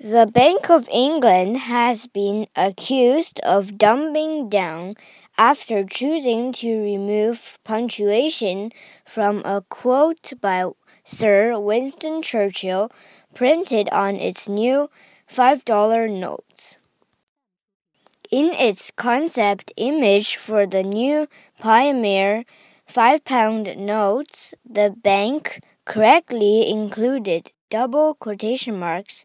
The Bank of England has been accused of dumbing down after choosing to remove punctuation from a quote by Sir Winston Churchill printed on its new $5 notes. In its concept image for the new polymer 5 pound notes, the bank correctly included double quotation marks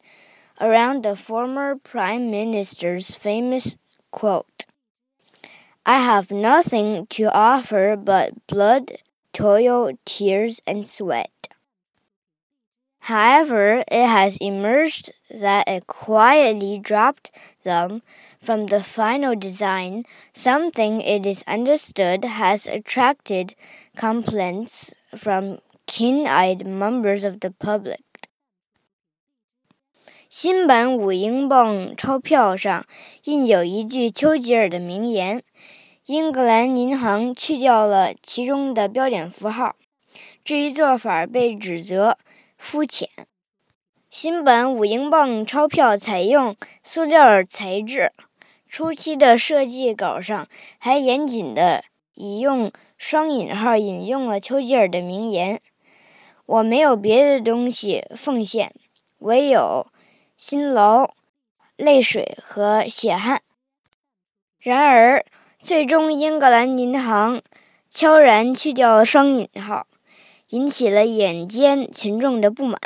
around the former Prime Minister's famous quote I have nothing to offer but blood, toil, tears, and sweat. However, it has emerged that it quietly dropped them from the final design, something it is understood has attracted complaints from keen eyed members of the public. 新版五英镑钞票上印有一句丘吉尔的名言，英格兰银行去掉了其中的标点符号，这一做法被指责肤浅。新版五英镑钞票采用塑料材质，初期的设计稿上还严谨的以用双引号引用了丘吉尔的名言：“我没有别的东西奉献，唯有。”辛劳、泪水和血汗。然而，最终英格兰银行悄然去掉了双引号，引起了眼尖群众的不满。